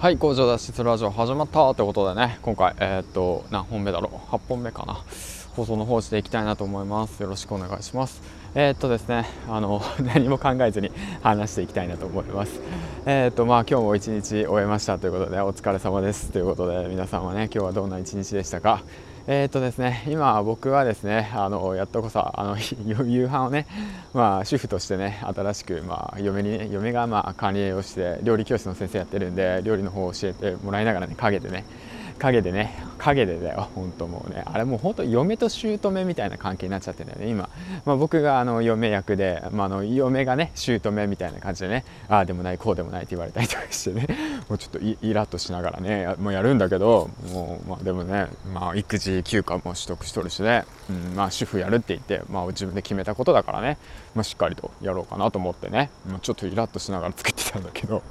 はい工場脱出ラジオ始まったってことでね今回えー、っと何本目だろう？8本目かな。放送の方していきたいなと思います。よろしくお願いします。えー、っとですねあの 何も考えずに話していきたいなと思います。えー、っとまあ今日も一日終えましたということでお疲れ様ですということで皆さんはね今日はどんな一日でしたか？えー、とですね今僕はですねあのやっとこそあの 夕飯をねまあ主婦としてね新しくまあ嫁に、ね、嫁がまあ管理栄養士で料理教室の先生やってるんで料理の方を教えてもらいながらね陰でね陰でね陰でだよ本当もうね。あれもう本当嫁と姑みたいな関係になっちゃってるんだよね今、まあ、僕があの嫁役で、まあ、あの嫁がね姑みたいな感じでねああでもないこうでもないって言われたりとかしてね。もうちょっとイラッとしながらねもうやるんだけどもう、まあ、でもね、まあ、育児休暇も取得しとるしね、うんまあ、主婦やるって言って、まあ、自分で決めたことだからね、まあ、しっかりとやろうかなと思ってね、まあ、ちょっとイラッとしながら作ってたんだけど。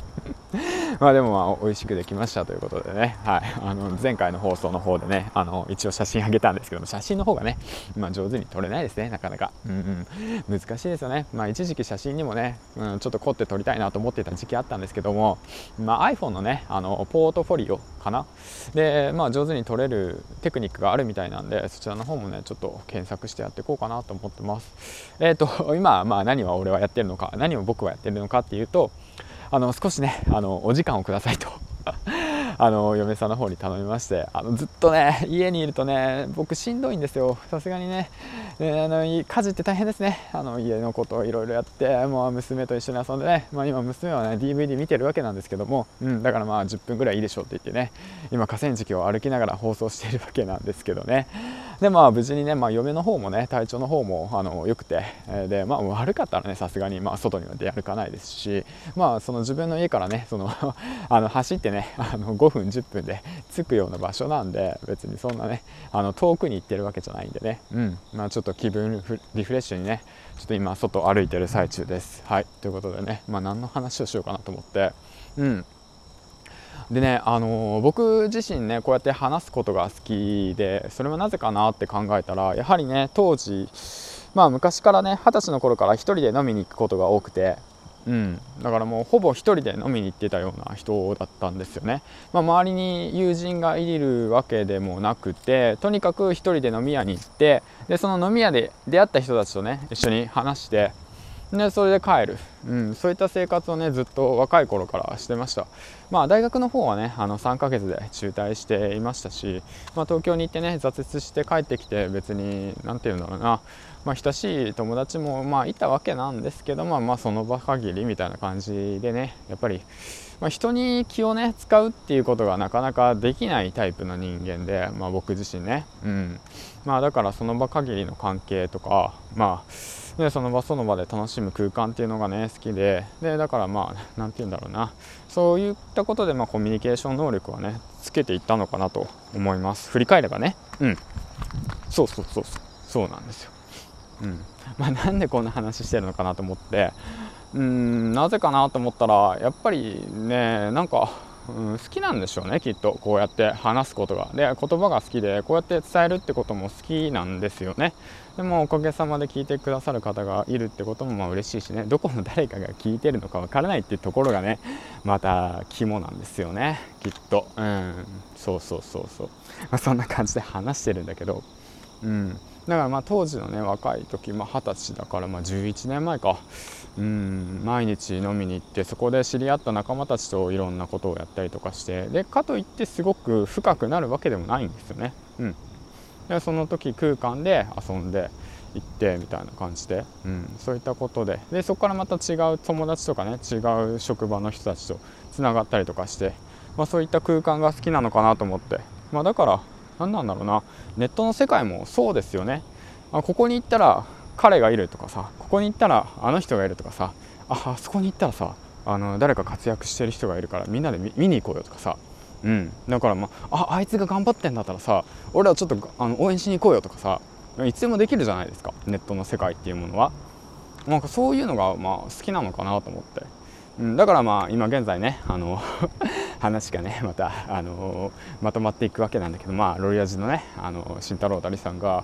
まあでもまあ美味しくできましたということでね、はい、あの前回の放送の方でねあの一応写真あげたんですけども写真の方がね、まあ、上手に撮れないですねなかなか、うんうん、難しいですよね、まあ、一時期写真にもね、うん、ちょっと凝って撮りたいなと思っていた時期あったんですけども、まあ、iPhone のねあのポートフォリオかな。で、まあ、上手に撮れるテクニックがあるみたいなんでそちらの方もねちょっと検索してやっていこうかなと思ってます。えっ、ー、と今まあ何は俺はやってるのか何を僕はやってるのかっていうとあの少しねあのお時間をくださいと。あの嫁さんの方に頼みましてあのずっとね家にいるとね僕しんどいんですよ。さすがにね。ねあの家事って大変ですね。あの家のことをいろいろやってもう娘と一緒に遊んでね、まあ、今娘はね DVD 見てるわけなんですけども、うん、だからまあ10分ぐらいいいでしょうって言ってね。今河川敷を歩きながら放送しているわけなんですけどね。でまあ無事にね、まあ、嫁の方もね体調の方もあの良くて、えー、でまあ悪かったらねさすがにまあ外には出歩かないですしまあその自分の家からねその あの走ってねあの5分10分で着くような場所なんで別にそんなねあの遠くに行ってるわけじゃないんでね。うん。まあちょっと気分リフレッシュにねちょっと今外歩いてる最中です。はい。ということでねまあ何の話をしようかなと思って。うん。でね、あのー、僕自身ねこうやって話すことが好きでそれはなぜかなって考えたらやはりね当時まあ昔からね二十歳の頃から1人で飲みに行くことが多くてうん、だからもうほぼ1人で飲みに行ってたような人だったんですよね、まあ、周りに友人がいるわけでもなくてとにかく1人で飲み屋に行ってでその飲み屋で出会った人たちとね一緒に話してでそれで帰る、うん、そういった生活をねずっと若い頃からしてました。まあ大学の方はねあの3ヶ月で中退していましたし、まあ、東京に行ってね挫折して帰ってきて別に何て言うんだろうな。まあ、親しい友達もまあいたわけなんですけども、まあ、その場限りみたいな感じでねやっぱり、まあ、人に気をね使うっていうことがなかなかできないタイプの人間で、まあ、僕自身ね、うん。まあ、だからその場限りの関係とかまあでその場その場で楽しむ空間っていうのがね好きで。でだからまあ何て言うんだろうな。そういったことでまあコミュニケーション能力はねつけていったのかなと思います。振り返ればね。うん。そうそうそうそう。そうなんですよ。うん。まあ、なんでこんな話してるのかなと思って。うんなぜかなと思ったらやっぱりねなんかうん、好きなんでしょうねきっと。こうやって話すことがで言葉が好きでこうやって伝えるってことも好きなんですよね。でもおかげさまで聞いてくださる方がいるってこともまあ嬉しいしね。どこの誰かが聞いてるのかわからないっていうところがねまた肝なんですよね。きっと。うん。そうそうそうそう、まあ、そんな感じで話してるんだけど。うん。だからまあ当時のね若い時二十、まあ、歳だからまあ11年前か。うん。毎日飲みに行ってそこで知り合った仲間たちといろんなことをやったりとかしてでかといってすごく深くなるわけでもないんですよね。うん、でその時空間で遊んで行ってみたいな感じで、うん、そういったことで。でそこからまた違う友達とかね違う職場の人たちとつながったりとかして、まあ、そういった空間が好きなのかなと思って、まあ、だから何なんだろうな。ネットの世界もそうですよね。あここに行ったら彼がいるとかさここに行ったらあの人がいるとかさああそこに行ったらさあの誰か活躍してる人がいるからみんなで見に行こうよとかさ。うん、だからまあああいつが頑張ってんだったらさ俺はちょっとあの応援しに行こうよとかさいつでもできるじゃないですか。ネットの世界っていうものは。なんかそういうのがまあ好きなのかなと思って、うん、だからまあ今現在ねあの話がね また、あのまとまっていくわけなんだけど、まあ、ロイヤジのね、あの慎太郎大さんが、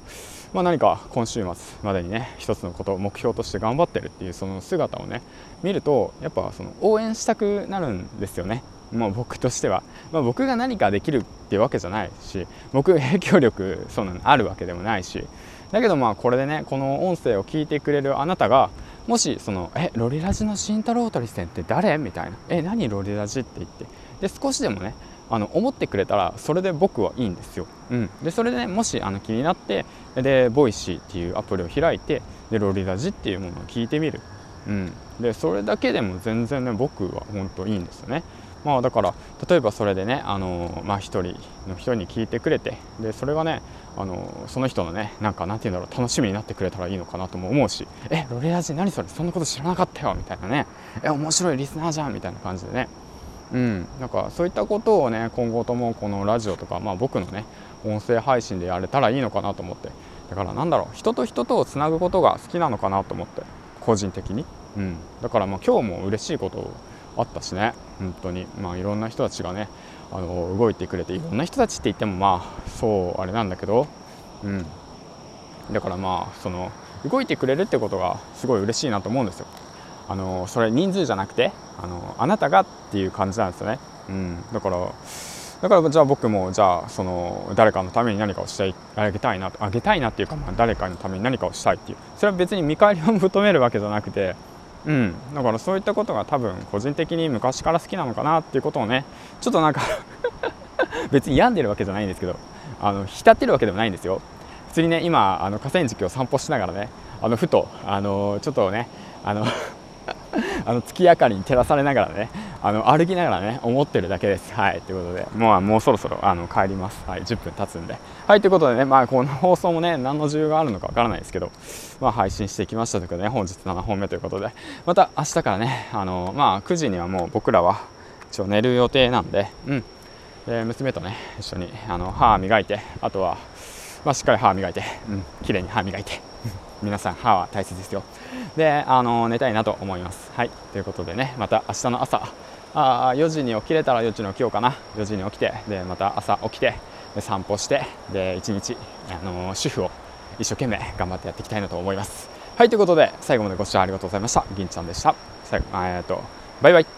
まあ、何か今週末までにね一つのことを目標として頑張ってるっていうその姿をね見るとやっぱその応援したくなるんですよね。もう僕としては、まあ、僕が何かできるっていうわけじゃないし僕影響力そんなのあるわけでもないしだけどまあこれでねこの音声を聞いてくれるあなたがもしその「えロリラジの慎太郎鳥線って誰?」みたいな「え何ロリラジ?」って言ってで少しでもねあの思ってくれたらそれで僕はいいんですよ。うん、でそれでねもしあの気になってでボイシーっていうアプリを開いてでロリラジっていうものを聞いてみる、うん、でそれだけでも全然ね僕は本当いいんですよね。まあ、だから例えばそれでねあの、まあ、1人の人に聞いてくれてでそれがねあのその人のねなんかなんて言うんだろう楽しみになってくれたらいいのかなとも思うし「えロレラジ何それそんなこと知らなかったよ」みたいなね「え面白いリスナーじゃん」みたいな感じでね。うん、なんかそういったことをね今後ともこのラジオとか、まあ、僕のね音声配信でやれたらいいのかなと思って。だからなんだろう人と人とをつなぐことが好きなのかなと思って個人的に、うん、だからまあ今日も嬉しいことあったしね。本当に。まあいろんな人たちがねあの動いてくれていろんな人たちって言ってもまあそうあれなんだけど、うん、だからまあその動いてくれるってことがすごい嬉しいなと思うんですよ。あのそれ人数じゃなくてあのあなたがっていう感じなんですよね、うん、だからだからじゃあ僕もじゃあその誰かのために何かをしてあげたいなあげたいなっていうか、まあ、誰かのために何かをしたいっていう。それは別に見返りを求めるわけじゃなくてうん、だからそういったことが多分個人的に昔から好きなのかなっていうことをねちょっとなんか 別に病んでるわけじゃないんですけどあの浸ってるわけでもないんですよ。普通にね今あの河川敷を散歩しながらねあのふとあのちょっとねあの あの月明かりに照らされながらねあの歩きながらね思ってるだけです。はい。ということでもうもうそろそろあの帰ります。はい。10分経つんで。はい。ということでねまあこの放送もね何の需要があるのかわからないですけどまあ配信してきましたということで、ね、本日7本目ということで。また明日からねあのまあ9時にはもう僕らは一応寝る予定なんでうん。で娘とね一緒にあの歯磨いてあとはまあ、しっかり歯磨いて、うん、綺麗に歯磨いて。皆さん歯は大切ですよ。であの寝たいなと思います。はい。ということでねまた明日の朝あ4時に起きれたら4時に起きようかな。4時に起きてでまた朝起きてで散歩してで1日あの主婦を一生懸命頑張ってやっていきたいなと思います。はい。ということで最後までご視聴ありがとうございました。銀ちゃんでした。最後え、っとバイバイ。